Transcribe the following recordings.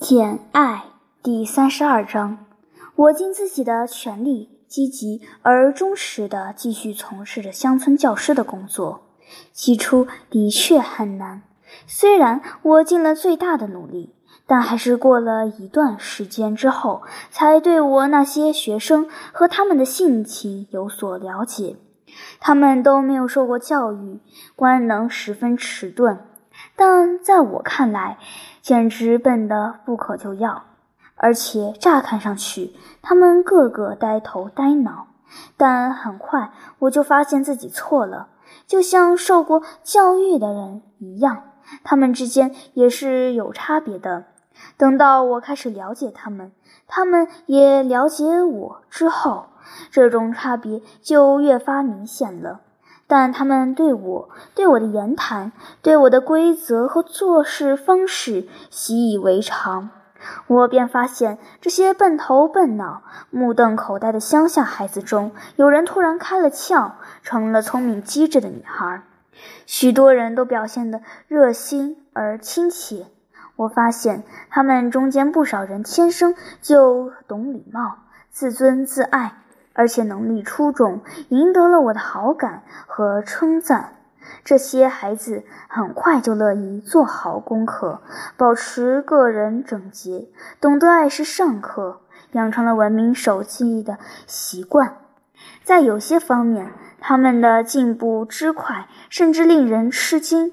《简爱》第三十二章，我尽自己的全力，积极而忠实地继续从事着乡村教师的工作。起初的确很难，虽然我尽了最大的努力，但还是过了一段时间之后，才对我那些学生和他们的性情有所了解。他们都没有受过教育，官能十分迟钝，但在我看来，简直笨得不可救药，而且乍看上去，他们个个呆头呆脑。但很快我就发现自己错了，就像受过教育的人一样，他们之间也是有差别的。等到我开始了解他们，他们也了解我之后，这种差别就越发明显了。但他们对我、对我的言谈、对我的规则和做事方式习以为常，我便发现这些笨头笨脑、目瞪口呆的乡下孩子中，有人突然开了窍，成了聪明机智的女孩。许多人都表现得热心而亲切。我发现他们中间不少人天生就懂礼貌、自尊自爱。而且能力出众，赢得了我的好感和称赞。这些孩子很快就乐意做好功课，保持个人整洁，懂得按时上课，养成了文明守纪的习惯。在有些方面，他们的进步之快，甚至令人吃惊。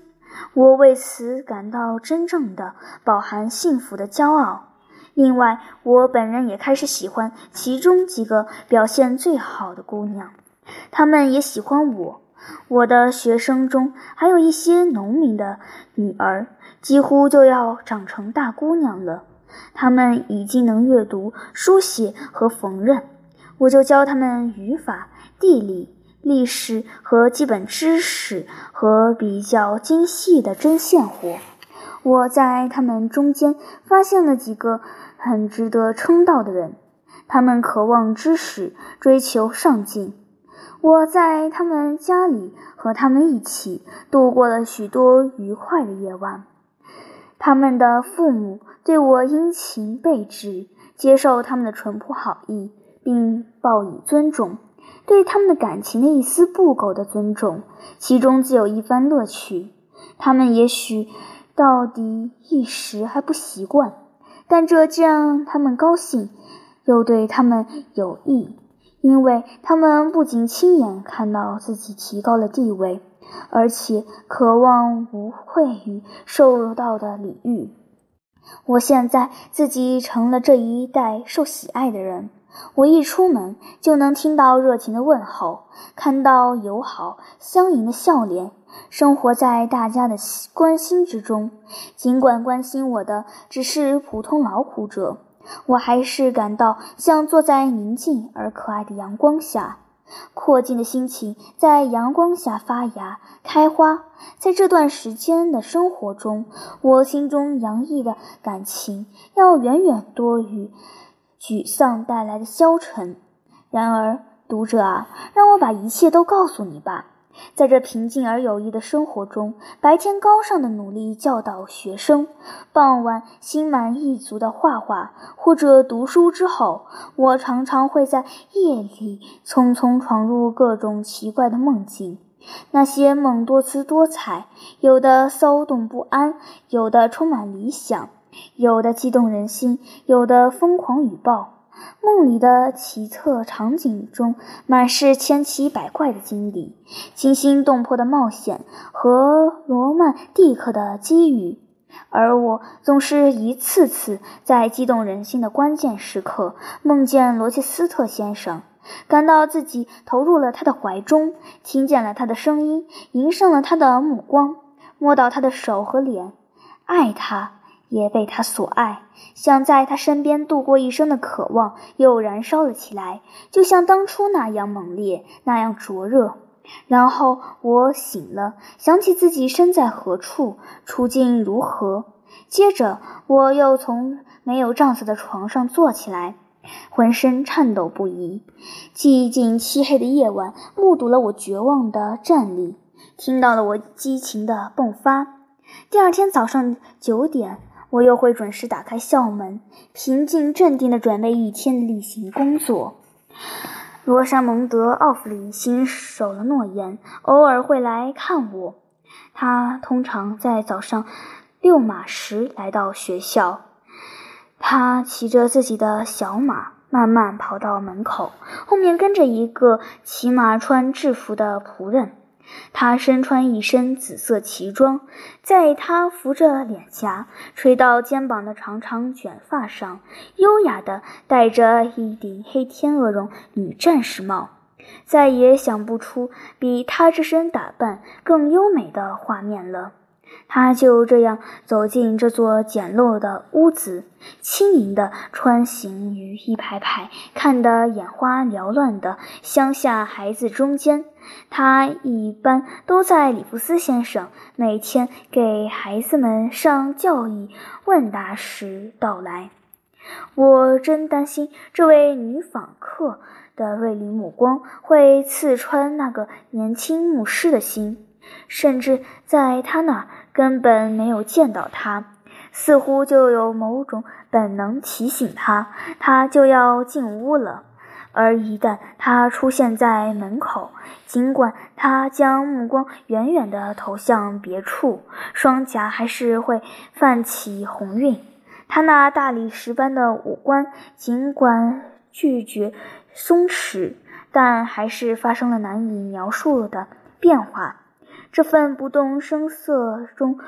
我为此感到真正的饱含幸福的骄傲。另外，我本人也开始喜欢其中几个表现最好的姑娘，她们也喜欢我。我的学生中还有一些农民的女儿，几乎就要长成大姑娘了。她们已经能阅读、书写和缝纫，我就教她们语法、地理、历史和基本知识和比较精细的针线活。我在她们中间发现了几个。很值得称道的人，他们渴望知识，追求上进。我在他们家里和他们一起度过了许多愉快的夜晚。他们的父母对我殷勤备至，接受他们的淳朴好意，并报以尊重，对他们的感情的一丝不苟的尊重，其中自有一番乐趣。他们也许到底一时还不习惯。但这既让他们高兴，又对他们有益，因为他们不仅亲眼看到自己提高了地位，而且渴望无愧于受到的礼遇。我现在自己成了这一代受喜爱的人，我一出门就能听到热情的问候，看到友好相迎的笑脸。生活在大家的关心之中，尽管关心我的只是普通劳苦者，我还是感到像坐在宁静而可爱的阳光下，阔静的心情在阳光下发芽开花。在这段时间的生活中，我心中洋溢的感情要远远多于沮丧带来的消沉。然而，读者啊，让我把一切都告诉你吧。在这平静而有益的生活中，白天高尚的努力教导学生，傍晚心满意足的画画或者读书之后，我常常会在夜里匆匆闯入各种奇怪的梦境。那些梦多姿多彩，有的骚动不安，有的充满理想，有的激动人心，有的疯狂与暴。梦里的奇特场景中，满是千奇百怪的经历、惊心动魄的冒险和罗曼蒂克的机遇，而我总是一次次在激动人心的关键时刻梦见罗切斯特先生，感到自己投入了他的怀中，听见了他的声音，迎上了他的目光，摸到他的手和脸，爱他。也被他所爱，想在他身边度过一生的渴望又燃烧了起来，就像当初那样猛烈，那样灼热。然后我醒了，想起自己身在何处，处境如何。接着我又从没有帐子的床上坐起来，浑身颤抖不已。寂静漆黑的夜晚，目睹了我绝望的站立，听到了我激情的迸发。第二天早上九点。我又会准时打开校门，平静镇定地准备一天的例行工作。罗莎蒙德·奥弗里信守了诺言，偶尔会来看我。他通常在早上六马时来到学校。他骑着自己的小马，慢慢跑到门口，后面跟着一个骑马穿制服的仆人。他身穿一身紫色旗装，在他扶着脸颊、垂到肩膀的长长卷发上，优雅地戴着一顶黑天鹅绒女战士帽。再也想不出比他这身打扮更优美的画面了。他就这样走进这座简陋的屋子，轻盈地穿行于一排排看得眼花缭乱的乡下孩子中间。他一般都在里弗斯先生每天给孩子们上教义问答时到来。我真担心这位女访客的锐利目光会刺穿那个年轻牧师的心。甚至在他那根本没有见到他，似乎就有某种本能提醒他，他就要进屋了。而一旦他出现在门口，尽管他将目光远远地投向别处，双颊还是会泛起红晕。他那大理石般的五官，尽管拒绝松弛，但还是发生了难以描述的变化。这份不动声色中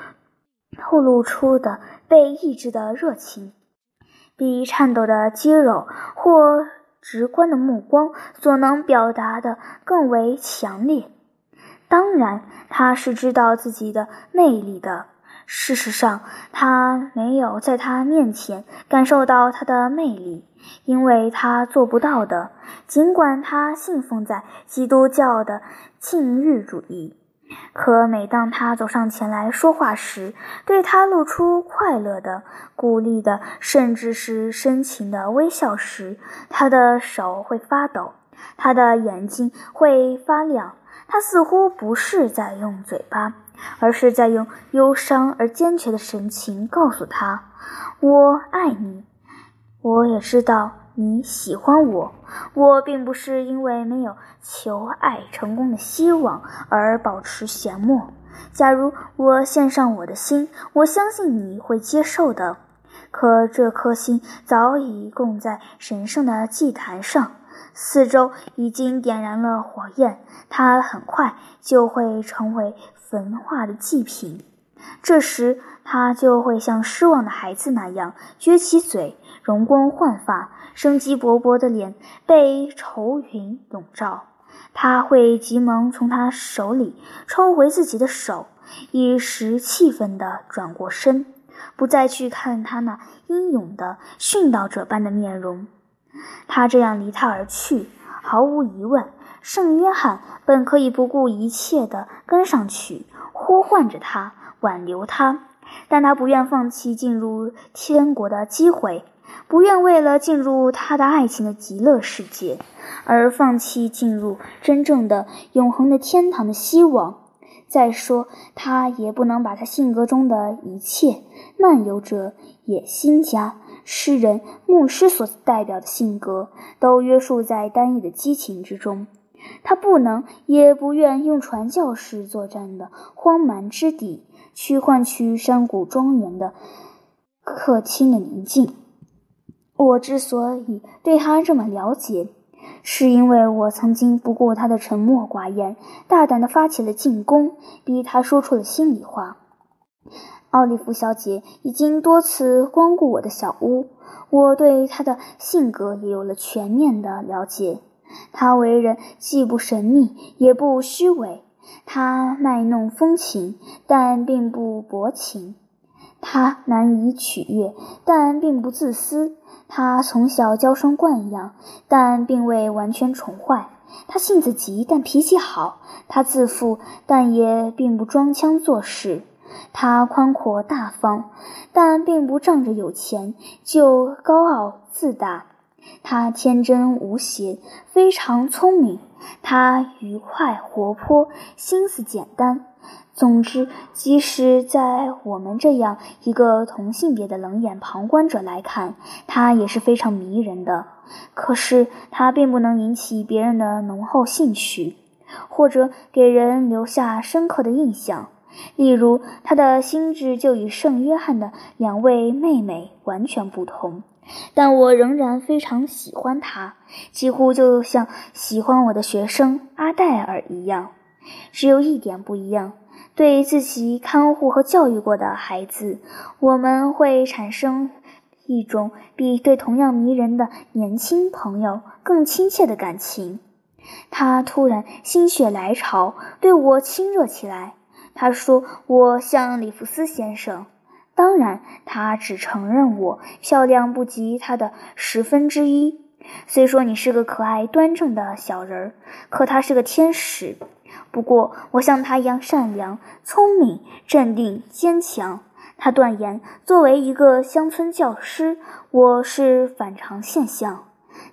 透露出的被抑制的热情，比颤抖的肌肉或直观的目光所能表达的更为强烈。当然，他是知道自己的魅力的。事实上，他没有在他面前感受到他的魅力，因为他做不到的。尽管他信奉在基督教的禁欲主义。可每当他走上前来说话时，对他露出快乐的、鼓励的，甚至是深情的微笑时，他的手会发抖，他的眼睛会发亮。他似乎不是在用嘴巴，而是在用忧伤而坚决的神情告诉他：“我爱你。”我也知道。你喜欢我，我并不是因为没有求爱成功的希望而保持缄默。假如我献上我的心，我相信你会接受的。可这颗心早已供在神圣的祭坛上，四周已经点燃了火焰，它很快就会成为焚化的祭品。这时，它就会像失望的孩子那样撅起嘴。容光焕发、生机勃勃的脸被愁云笼罩，他会急忙从他手里抽回自己的手，一时气愤地转过身，不再去看他那英勇的殉道者般的面容。他这样离他而去，毫无疑问，圣约翰本可以不顾一切地跟上去，呼唤着他，挽留他，但他不愿放弃进入天国的机会。不愿为了进入他的爱情的极乐世界，而放弃进入真正的永恒的天堂的希望。再说，他也不能把他性格中的一切漫游者、野心家、诗人、牧师所代表的性格都约束在单一的激情之中。他不能，也不愿用传教士作战的荒蛮之地去换取山谷庄园的客厅的宁静。我之所以对他这么了解，是因为我曾经不顾他的沉默寡言，大胆地发起了进攻，逼他说出了心里话。奥利弗小姐已经多次光顾我的小屋，我对她的性格也有了全面的了解。她为人既不神秘也不虚伪，她卖弄风情，但并不薄情；他难以取悦，但并不自私。他从小娇生惯养，但并未完全宠坏。他性子急，但脾气好。他自负，但也并不装腔作势。他宽阔大方，但并不仗着有钱就高傲自大。他天真无邪，非常聪明。他愉快活泼，心思简单。总之，即使在我们这样一个同性别的冷眼旁观者来看，他也是非常迷人的。可是，他并不能引起别人的浓厚兴趣，或者给人留下深刻的印象。例如，他的心智就与圣约翰的两位妹妹完全不同。但我仍然非常喜欢他，几乎就像喜欢我的学生阿黛尔一样。只有一点不一样。对自己看护和教育过的孩子，我们会产生一种比对同样迷人的年轻朋友更亲切的感情。他突然心血来潮，对我亲热起来。他说：“我像里弗斯先生。”当然，他只承认我漂亮不及他的十分之一。虽说你是个可爱端正的小人儿，可他是个天使。不过，我像他一样善良、聪明、镇定、坚强。他断言，作为一个乡村教师，我是反常现象。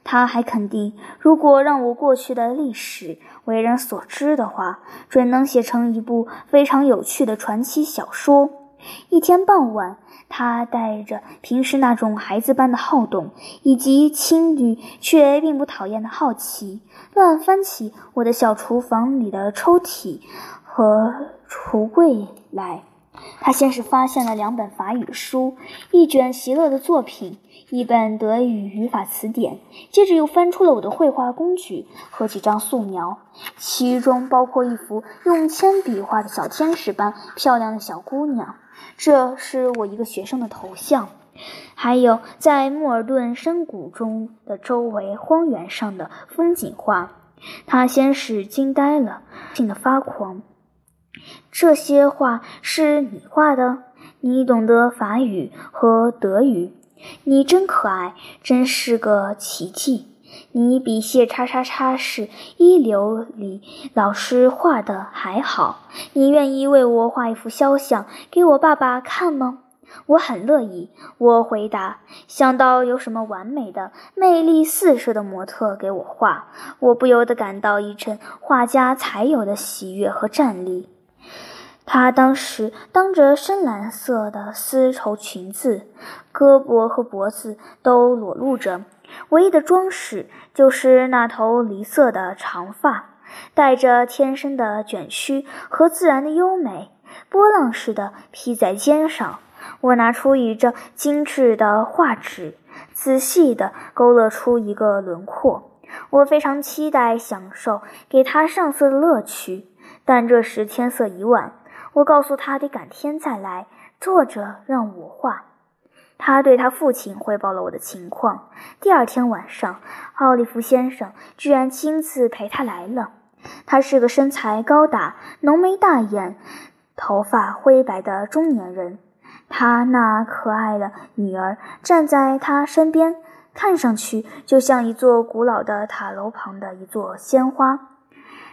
他还肯定，如果让我过去的历史为人所知的话，准能写成一部非常有趣的传奇小说。一天傍晚。他带着平时那种孩子般的好动，以及青绿却并不讨厌的好奇，乱翻起我的小厨房里的抽屉和橱柜来。他先是发现了两本法语书，一卷席勒的作品，一本德语语法词典，接着又翻出了我的绘画工具和几张素描，其中包括一幅用铅笔画的小天使般漂亮的小姑娘。这是我一个学生的头像，还有在莫尔顿山谷中的周围荒原上的风景画。他先是惊呆了，惊得发狂。这些画是你画的？你懂得法语和德语？你真可爱，真是个奇迹。你比谢叉叉叉是一流里老师画的还好。你愿意为我画一幅肖像给我爸爸看吗？我很乐意。我回答。想到有什么完美的、魅力四射的模特给我画，我不由得感到一阵画家才有的喜悦和战栗。她当时当着深蓝色的丝绸裙子，胳膊和脖子都裸露着。唯一的装饰就是那头梨色的长发，带着天生的卷曲和自然的优美，波浪似的披在肩上。我拿出一张精致的画纸，仔细地勾勒出一个轮廓。我非常期待享受给他上色的乐趣，但这时天色已晚。我告诉他得改天再来，坐着让我画。他对他父亲汇报了我的情况。第二天晚上，奥利弗先生居然亲自陪他来了。他是个身材高大、浓眉大眼、头发灰白的中年人。他那可爱的女儿站在他身边，看上去就像一座古老的塔楼旁的一座鲜花。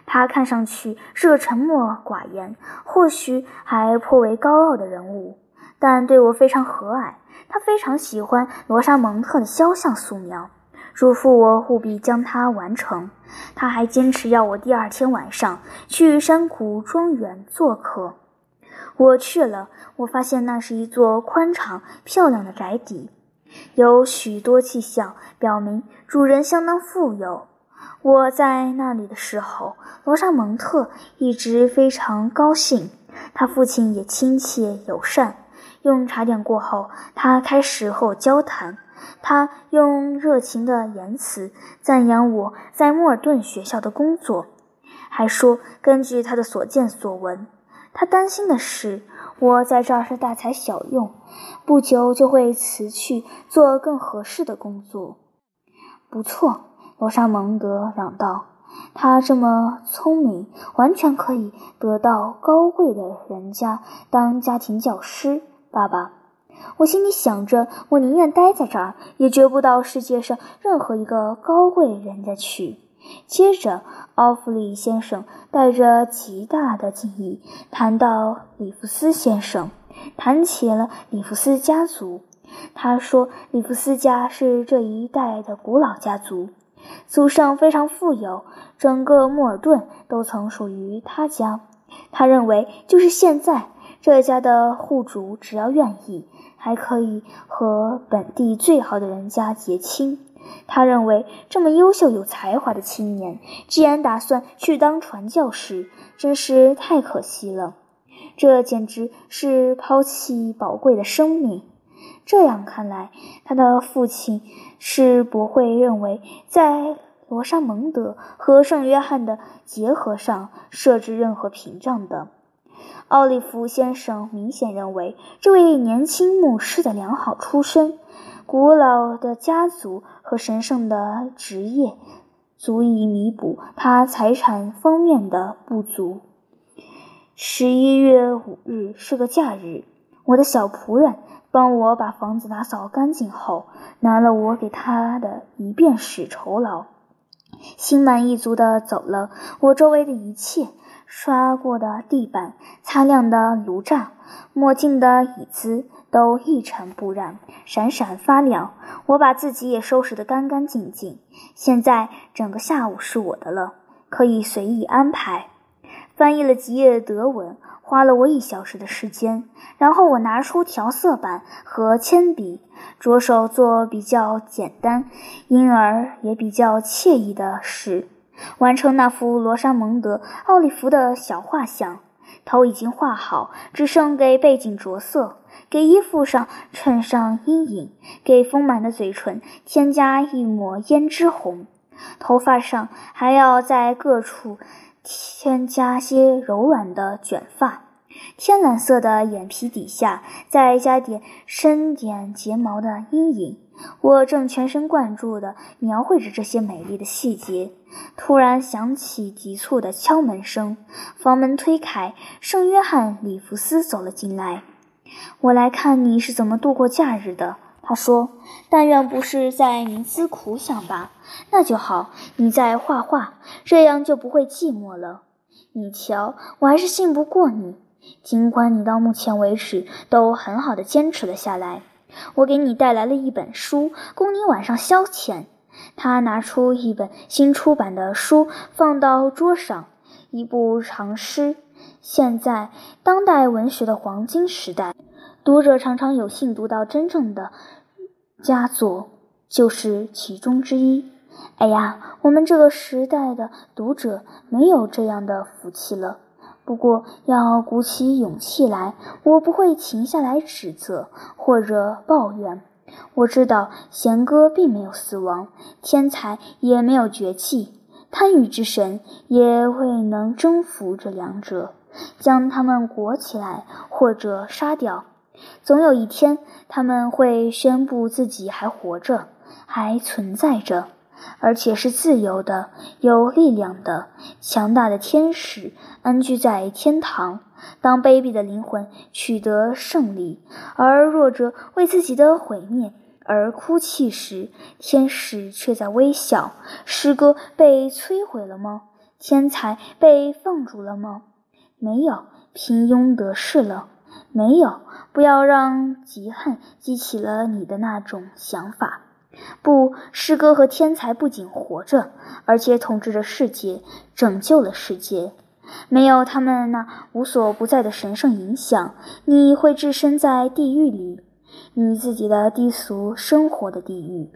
他看上去是个沉默寡言，或许还颇为高傲的人物，但对我非常和蔼。他非常喜欢罗莎蒙特的肖像素描，嘱咐我务必将它完成。他还坚持要我第二天晚上去山谷庄园做客。我去了，我发现那是一座宽敞漂亮的宅邸，有许多迹象表明主人相当富有。我在那里的时候，罗莎蒙特一直非常高兴，他父亲也亲切友善。用茶点过后，他开始和我交谈。他用热情的言辞赞扬我在莫尔顿学校的工作，还说根据他的所见所闻，他担心的是我在这儿是大材小用，不久就会辞去做更合适的工作。不错，罗莎蒙德嚷道：“他这么聪明，完全可以得到高贵的人家当家庭教师。”爸爸，我心里想着，我宁愿待在这儿，也绝不到世界上任何一个高贵人家去。接着，奥弗里先生带着极大的敬意谈到里弗斯先生，谈起了里弗斯家族。他说，里弗斯家是这一代的古老家族，祖上非常富有，整个莫尔顿都曾属于他家。他认为，就是现在，这家的户主只要愿意，还可以和本地最好的人家结亲。他认为，这么优秀有才华的青年，既然打算去当传教士，真是太可惜了。这简直是抛弃宝贵的生命。这样看来，他的父亲是不会认为在罗莎蒙德和圣约翰的结合上设置任何屏障的。奥利弗先生明显认为，这位年轻牧师的良好出身、古老的家族和神圣的职业，足以弥补他财产方面的不足。十一月五日是个假日，我的小仆人帮我把房子打扫干净后，拿了我给他的一便士酬劳，心满意足地走了。我周围的一切，刷过的地板、擦亮的炉灶、墨镜的椅子，都一尘不染，闪闪发亮。我把自己也收拾得干干净净。现在整个下午是我的了，可以随意安排。翻译了几页德文，花了我一小时的时间。然后我拿出调色板和铅笔，着手做比较简单，因而也比较惬意的事，完成那幅罗莎蒙德·奥利弗的小画像。头已经画好，只剩给背景着色，给衣服上衬上阴影，给丰满的嘴唇添加一抹胭脂红。头发上还要在各处。添加些柔软的卷发，天蓝色的眼皮底下再加点深点睫毛的阴影。我正全神贯注地描绘着这些美丽的细节，突然响起急促的敲门声，房门推开，圣约翰·里弗斯走了进来。我来看你是怎么度过假日的。他说：“但愿不是在冥思苦想吧，那就好。你在画画，这样就不会寂寞了。你瞧，我还是信不过你，尽管你到目前为止都很好的坚持了下来。我给你带来了一本书，供你晚上消遣。”他拿出一本新出版的书，放到桌上，一部长诗。现在，当代文学的黄金时代。读者常常有幸读到真正的佳作，就是其中之一。哎呀，我们这个时代的读者没有这样的福气了。不过要鼓起勇气来，我不会停下来指责或者抱怨。我知道贤歌并没有死亡，天才也没有绝迹，贪欲之神也未能征服这两者，将他们裹起来或者杀掉。总有一天，他们会宣布自己还活着，还存在着，而且是自由的、有力量的、强大的天使，安居在天堂。当卑鄙的灵魂取得胜利，而弱者为自己的毁灭而哭泣时，天使却在微笑。诗歌被摧毁了吗？天才被放逐了吗？没有，平庸得势了。没有，不要让嫉恨激起了你的那种想法。不，诗歌和天才不仅活着，而且统治着世界，拯救了世界。没有他们那无所不在的神圣影响，你会置身在地狱里，你自己的低俗生活的地狱。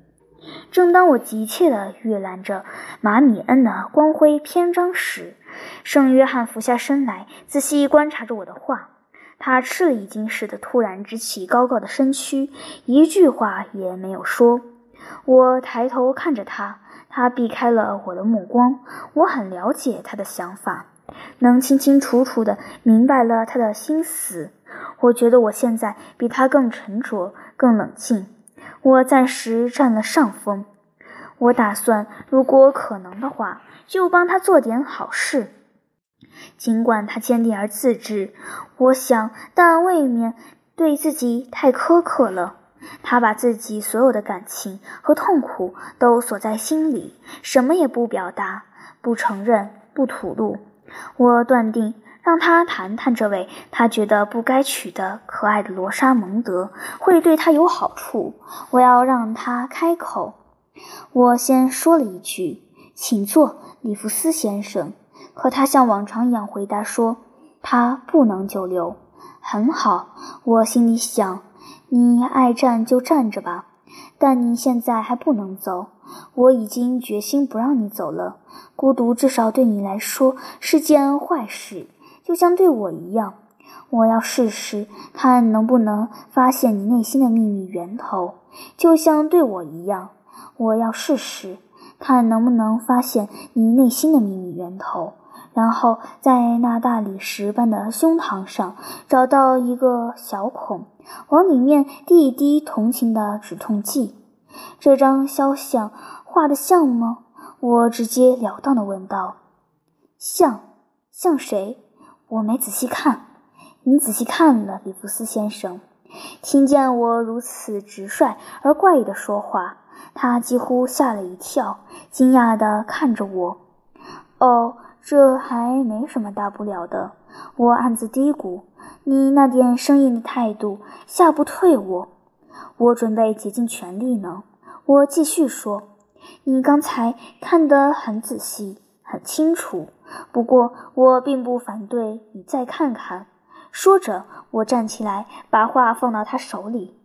正当我急切地阅览着马米恩的光辉篇章时，圣约翰俯下身来，仔细观察着我的画。他吃了一惊似的，突然直起高高的身躯，一句话也没有说。我抬头看着他，他避开了我的目光。我很了解他的想法，能清清楚楚地明白了他的心思。我觉得我现在比他更沉着，更冷静。我暂时占了上风。我打算，如果可能的话，就帮他做点好事。尽管他坚定而自制，我想，但未免对自己太苛刻了。他把自己所有的感情和痛苦都锁在心里，什么也不表达，不承认，不吐露。我断定，让他谈谈这位他觉得不该娶的可爱的罗莎蒙德，会对他有好处。我要让他开口。我先说了一句：“请坐，里弗斯先生。”可他像往常一样回答说：“他不能久留。很好，我心里想，你爱站就站着吧。但你现在还不能走，我已经决心不让你走了。孤独至少对你来说是件坏事，就像对我一样。我要试试看能不能发现你内心的秘密源头，就像对我一样。我要试试看能不能发现你内心的秘密源头，然后在那大理石般的胸膛上找到一个小孔，往里面滴一滴同情的止痛剂。这张肖像画的像吗？我直截了当地问道。像？像谁？我没仔细看。你仔细看了，里弗斯先生，听见我如此直率而怪异的说话，他几乎吓了一跳，惊讶地看着我。哦，这还没什么大不了的，我暗自嘀咕。你那点生硬的态度吓不退我，我准备竭尽全力呢。我继续说，你刚才看得很仔细，很清楚。不过我并不反对你再看看。说着，我站起来，把画放到他手里。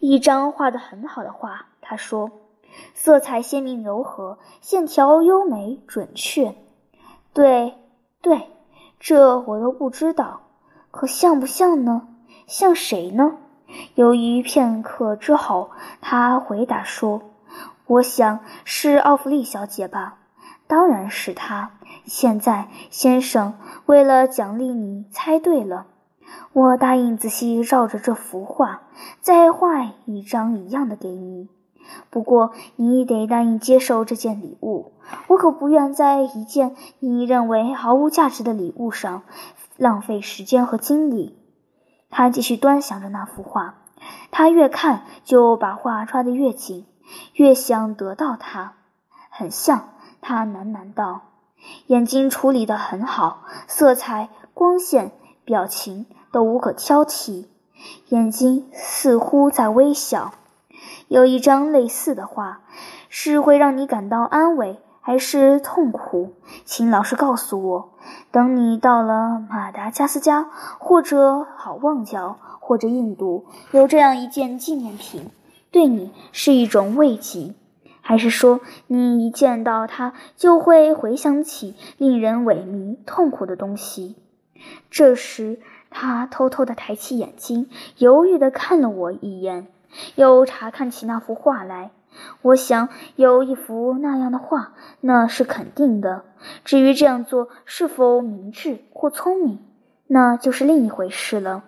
一张画得很好的画，他说：“色彩鲜明柔和，线条优美准确。”对，对，这我都不知道。可像不像呢？像谁呢？犹豫片刻之后，他回答说：“我想是奥弗利小姐吧。当然是她。现在，先生，为了奖励你猜对了。”我答应仔细照着这幅画再画一张一样的给你，不过你得答应接受这件礼物。我可不愿在一件你认为毫无价值的礼物上浪费时间和精力。他继续端详着那幅画，他越看就把画抓得越紧，越想得到它。很像，他喃喃道：“眼睛处理得很好，色彩、光线、表情。”都无可挑剔，眼睛似乎在微笑。有一张类似的画，是会让你感到安慰还是痛苦？请老实告诉我。等你到了马达加斯加，或者好望角，或者印度，有这样一件纪念品，对你是一种慰藉，还是说你一见到它就会回想起令人萎靡、痛苦的东西？这时。他偷偷地抬起眼睛，犹豫地看了我一眼，又查看起那幅画来。我想有一幅那样的画，那是肯定的。至于这样做是否明智或聪明，那就是另一回事了。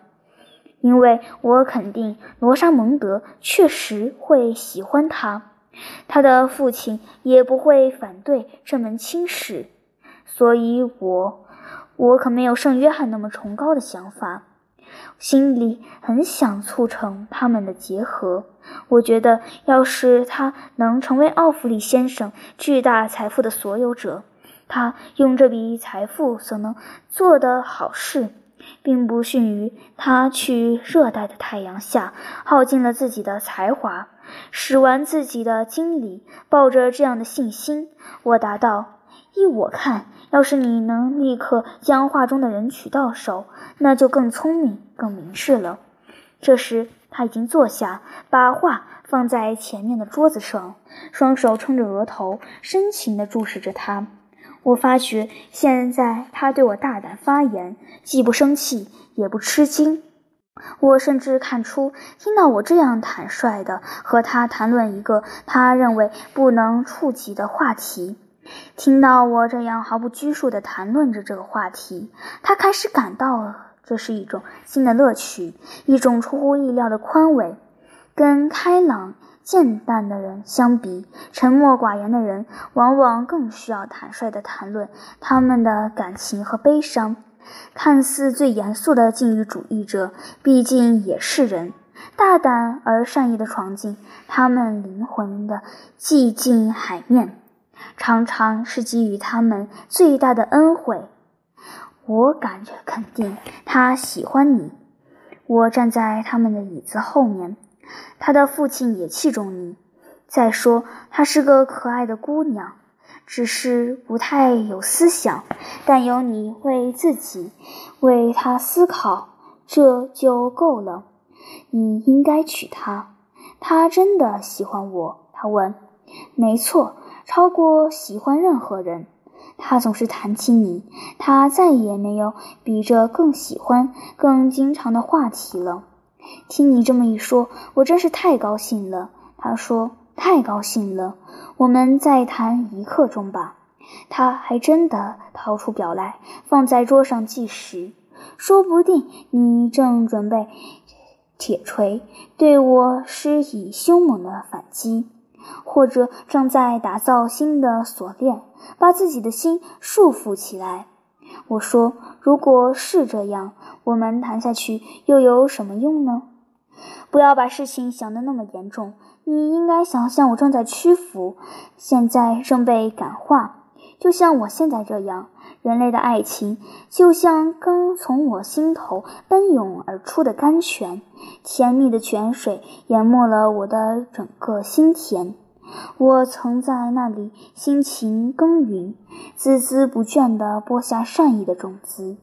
因为我肯定罗莎蒙德确实会喜欢他，他的父亲也不会反对这门亲事，所以我。我可没有圣约翰那么崇高的想法，心里很想促成他们的结合。我觉得，要是他能成为奥弗里先生巨大财富的所有者，他用这笔财富所能做的好事，并不逊于他去热带的太阳下耗尽了自己的才华，使完自己的精力。抱着这样的信心，我答道：“依我看。”要是你能立刻将画中的人取到手，那就更聪明、更明智了。这时他已经坐下，把画放在前面的桌子上，双手撑着额头，深情地注视着他。我发觉现在他对我大胆发言，既不生气，也不吃惊。我甚至看出，听到我这样坦率地和他谈论一个他认为不能触及的话题。听到我这样毫不拘束地谈论着这个话题，他开始感到这是一种新的乐趣，一种出乎意料的宽慰。跟开朗健淡的人相比，沉默寡言的人往往更需要坦率地谈论他们的感情和悲伤。看似最严肃的禁欲主义者，毕竟也是人，大胆而善意地闯进他们灵魂的寂静海面。常常是给予他们最大的恩惠。我感觉肯定他喜欢你。我站在他们的椅子后面，他的父亲也器重你。再说，她是个可爱的姑娘，只是不太有思想，但有你为自己为他思考，这就够了。你应该娶她。她真的喜欢我？他问。没错，超过喜欢任何人。他总是谈起你，他再也没有比这更喜欢、更经常的话题了。听你这么一说，我真是太高兴了。他说。太高兴了，我们再谈一刻钟吧。他还真的掏出表来，放在桌上计时。说不定你正准备铁锤对我施以凶猛的反击，或者正在打造新的锁链，把自己的心束缚起来。我说：“如果是这样，我们谈下去又有什么用呢？不要把事情想得那么严重。”你应该想象我正在屈服，现在正被感化，就像我现在这样。人类的爱情就像刚从我心头奔涌而出的甘泉，甜蜜的泉水淹没了我的整个心田。我曾在那里辛勤耕耘，孜孜不倦地播下善意的种子，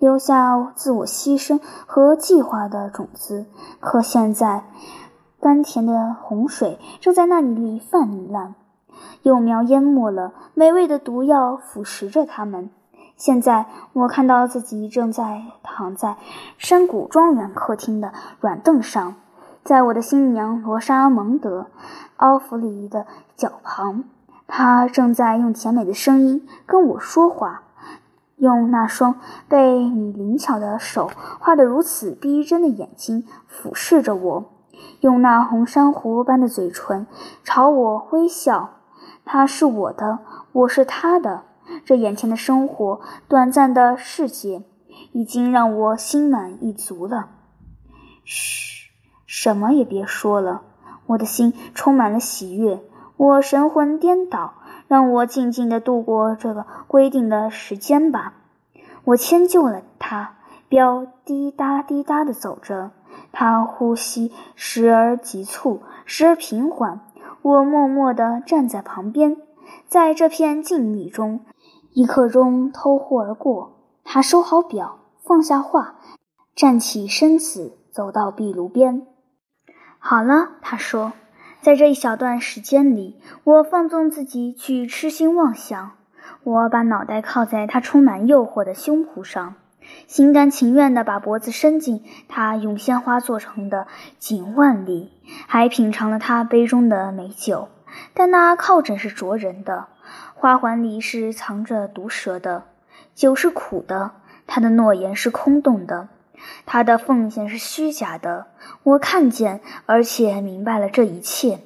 留下自我牺牲和计划的种子。可现在。甘甜的洪水正在那里泛滥，幼苗淹没了，美味的毒药腐蚀着它们。现在我看到自己正在躺在山谷庄园客厅的软凳上，在我的新娘罗莎蒙德·奥弗里的脚旁，她正在用甜美的声音跟我说话，用那双被你灵巧的手画得如此逼真的眼睛俯视着我。用那红珊瑚般的嘴唇朝我微笑，他是我的，我是他的。这眼前的生活，短暂的世界，已经让我心满意足了。嘘，什么也别说了。我的心充满了喜悦，我神魂颠倒，让我静静的度过这个规定的时间吧。我迁就了他，表滴答滴答的走着。他呼吸时而急促，时而平缓。我默默地站在旁边，在这片静谧中，一刻钟偷忽而过。他收好表，放下画，站起身子，走到壁炉边。好了，他说，在这一小段时间里，我放纵自己去痴心妄想。我把脑袋靠在他充满诱惑的胸脯上。心甘情愿地把脖子伸进他用鲜花做成的锦腕里，还品尝了他杯中的美酒。但那靠枕是灼人的，花环里是藏着毒蛇的，酒是苦的，他的诺言是空洞的，他的奉献是虚假的。我看见，而且明白了这一切。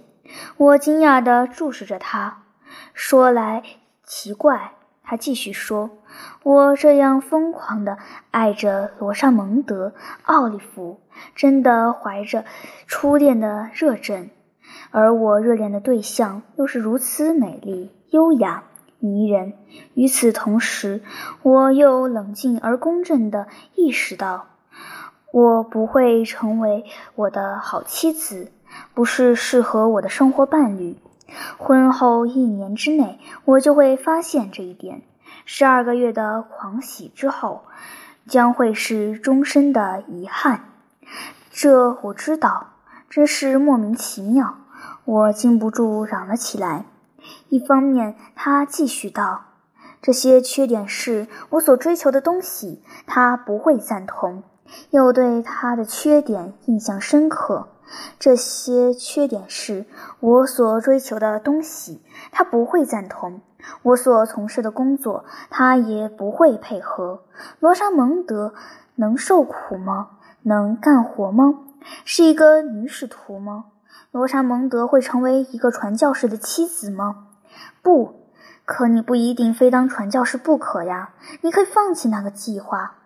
我惊讶地注视着他，说来奇怪。他继续说：“我这样疯狂地爱着罗莎蒙德·奥利弗，真的怀着初恋的热忱，而我热恋的对象又是如此美丽、优雅、迷人。与此同时，我又冷静而公正地意识到，我不会成为我的好妻子，不是适合我的生活伴侣。”婚后一年之内，我就会发现这一点。十二个月的狂喜之后，将会是终身的遗憾。这我知道，真是莫名其妙。我禁不住嚷了起来。一方面，他继续道：“这些缺点是我所追求的东西，他不会赞同。”又对他的缺点印象深刻。这些缺点是我所追求的东西，他不会赞同；我所从事的工作，他也不会配合。罗莎蒙德能受苦吗？能干活吗？是一个女使徒吗？罗莎蒙德会成为一个传教士的妻子吗？不可，你不一定非当传教士不可呀。你可以放弃那个计划，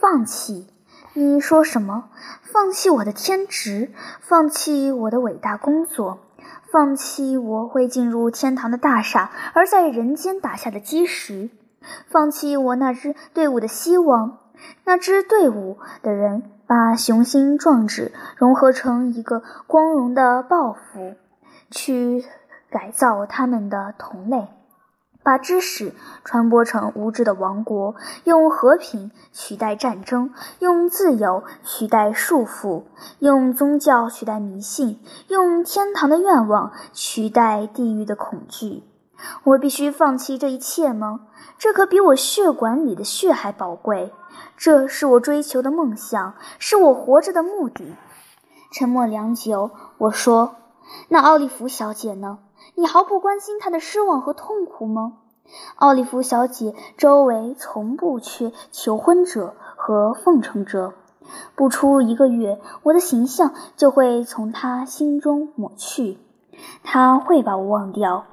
放弃。你说什么？放弃我的天职，放弃我的伟大工作，放弃我会进入天堂的大厦而在人间打下的基石，放弃我那支队伍的希望。那支队伍的人把雄心壮志融合成一个光荣的抱负，去改造他们的同类。把知识传播成无知的王国，用和平取代战争，用自由取代束缚，用宗教取代迷信，用天堂的愿望取代地狱的恐惧。我必须放弃这一切吗？这可比我血管里的血还宝贵。这是我追求的梦想，是我活着的目的。沉默良久，我说：“那奥利弗小姐呢？”你毫不关心他的失望和痛苦吗？奥利弗小姐周围从不缺求婚者和奉承者。不出一个月，我的形象就会从她心中抹去。她会把我忘掉，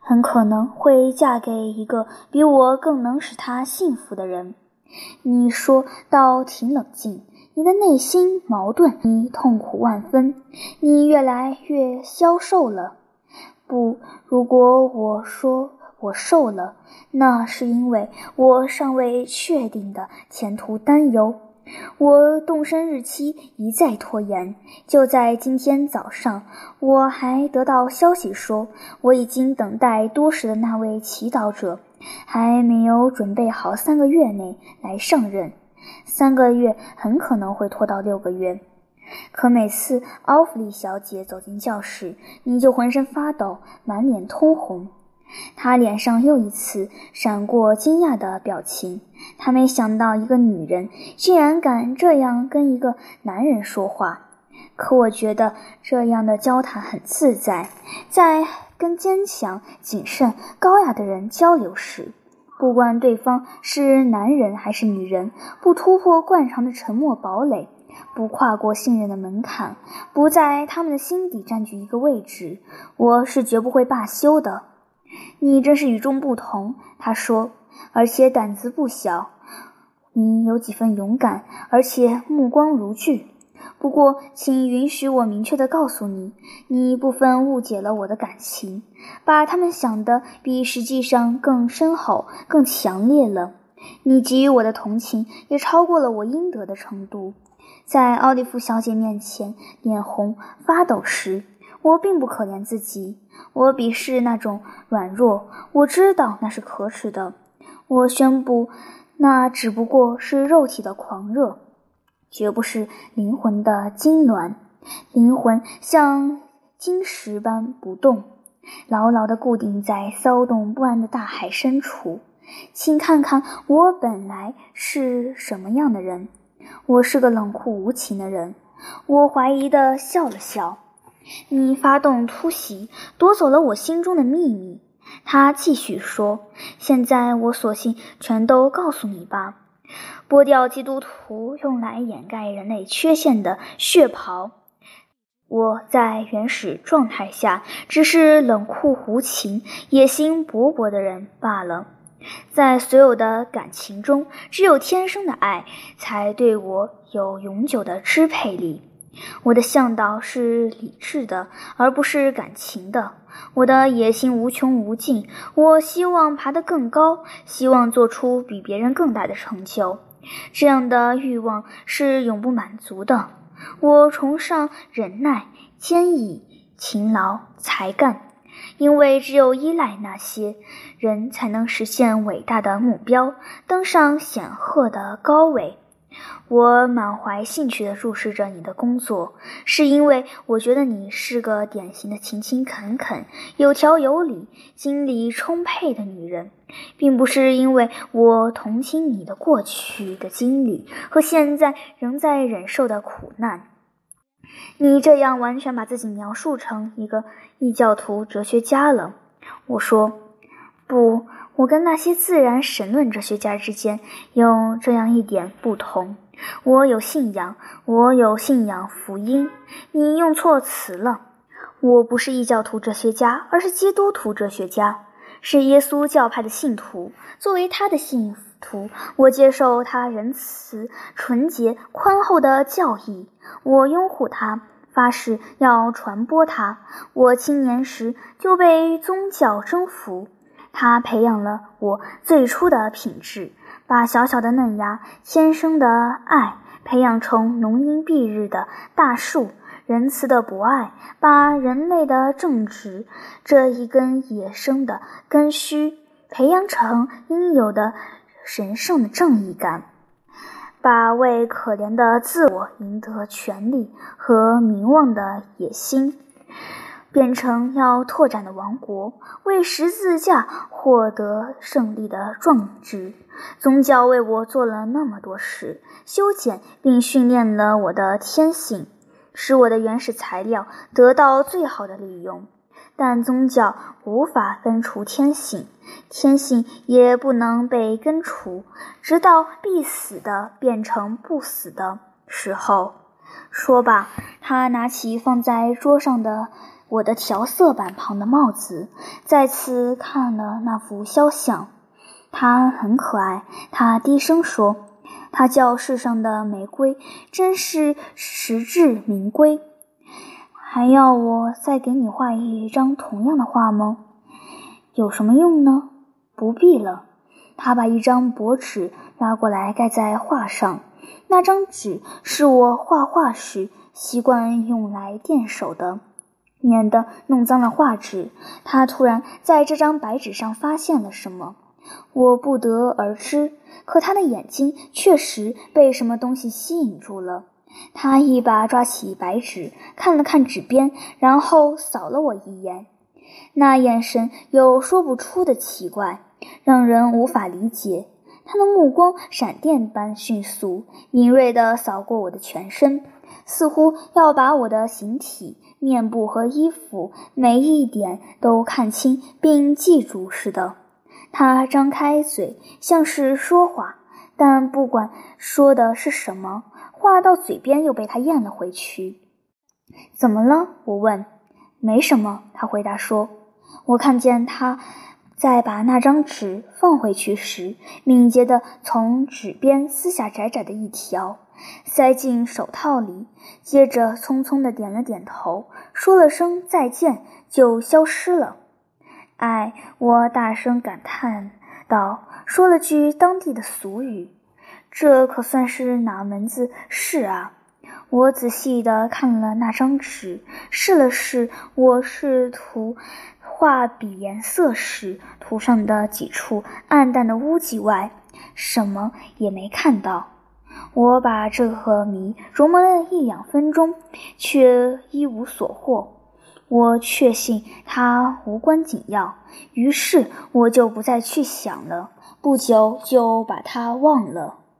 很可能会嫁给一个比我更能使她幸福的人。你说倒挺冷静，你的内心矛盾，你痛苦万分，你越来越消瘦了。不，如果我说我瘦了，那是因为我尚未确定的前途担忧。我动身日期一再拖延，就在今天早上，我还得到消息说，我已经等待多时的那位祈祷者还没有准备好三个月内来上任。三个月很可能会拖到六个月。可每次奥弗利小姐走进教室，你就浑身发抖，满脸通红。她脸上又一次闪过惊讶的表情。她没想到一个女人竟然敢这样跟一个男人说话。可我觉得这样的交谈很自在。在跟坚强、谨慎、高雅的人交流时，不管对方是男人还是女人，不突破惯常的沉默堡垒。不跨过信任的门槛，不在他们的心底占据一个位置，我是绝不会罢休的。你真是与众不同，他说，而且胆子不小。你有几分勇敢，而且目光如炬。不过，请允许我明确地告诉你，你部分误解了我的感情，把他们想的比实际上更深厚、更强烈了。你给予我的同情也超过了我应得的程度。在奥利弗小姐面前脸红发抖时，我并不可怜自己。我鄙视那种软弱，我知道那是可耻的。我宣布，那只不过是肉体的狂热，绝不是灵魂的痉挛。灵魂像晶石般不动，牢牢地固定在骚动不安的大海深处。请看看我本来是什么样的人。我是个冷酷无情的人，我怀疑的笑了笑。你发动突袭，夺走了我心中的秘密。他继续说：“现在我索性全都告诉你吧。剥掉基督徒用来掩盖人类缺陷的血袍，我在原始状态下只是冷酷无情、野心勃勃的人罢了。”在所有的感情中，只有天生的爱才对我有永久的支配力。我的向导是理智的，而不是感情的。我的野心无穷无尽，我希望爬得更高，希望做出比别人更大的成就。这样的欲望是永不满足的。我崇尚忍耐、坚毅、勤劳、才干。因为只有依赖那些人，才能实现伟大的目标，登上显赫的高位。我满怀兴趣地注视着你的工作，是因为我觉得你是个典型的勤勤恳恳、有条有理、精力充沛的女人，并不是因为我同情你的过去的经历和现在仍在忍受的苦难。你这样完全把自己描述成一个异教徒哲学家了。我说，不，我跟那些自然神论哲学家之间有这样一点不同：我有信仰，我有信仰福音。你用错词了，我不是异教徒哲学家，而是基督徒哲学家，是耶稣教派的信徒。作为他的信徒，我接受他仁慈、纯洁、宽厚的教义。我拥护他，发誓要传播他。我青年时就被宗教征服，他培养了我最初的品质，把小小的嫩芽、天生的爱培养成浓荫蔽日的大树。仁慈的博爱，把人类的正直这一根野生的根须培养成应有的神圣的正义感，把为可怜的自我赢得权力和名望的野心。变成要拓展的王国，为十字架获得胜利的壮志。宗教为我做了那么多事，修剪并训练了我的天性，使我的原始材料得到最好的利用。但宗教无法根除天性，天性也不能被根除，直到必死的变成不死的时候。说罢，他拿起放在桌上的。我的调色板旁的帽子，再次看了那幅肖像，它很可爱。他低声说：“它叫世上的玫瑰，真是实至名归。”还要我再给你画一张同样的画吗？有什么用呢？不必了。他把一张薄纸拉过来盖在画上，那张纸是我画画时习惯用来垫手的。免得弄脏了画纸。他突然在这张白纸上发现了什么，我不得而知。可他的眼睛确实被什么东西吸引住了。他一把抓起白纸，看了看纸边，然后扫了我一眼。那眼神有说不出的奇怪，让人无法理解。他的目光闪电般迅速、敏锐地扫过我的全身，似乎要把我的形体。面部和衣服每一点都看清并记住似的。他张开嘴，像是说话，但不管说的是什么，话到嘴边又被他咽了回去。怎么了？我问。没什么，他回答说。我看见他在把那张纸放回去时，敏捷地从纸边撕下窄窄的一条。塞进手套里，接着匆匆地点了点头，说了声再见，就消失了。哎，我大声感叹道，说了句当地的俗语：“这可算是哪门子事啊？”我仔细地看了那张纸，试了试，我试图画笔颜色时，涂上的几处暗淡的污迹外，什么也没看到。我把这个谜琢磨了一两分钟，却一无所获。我确信它无关紧要，于是我就不再去想了。不久就把它忘了。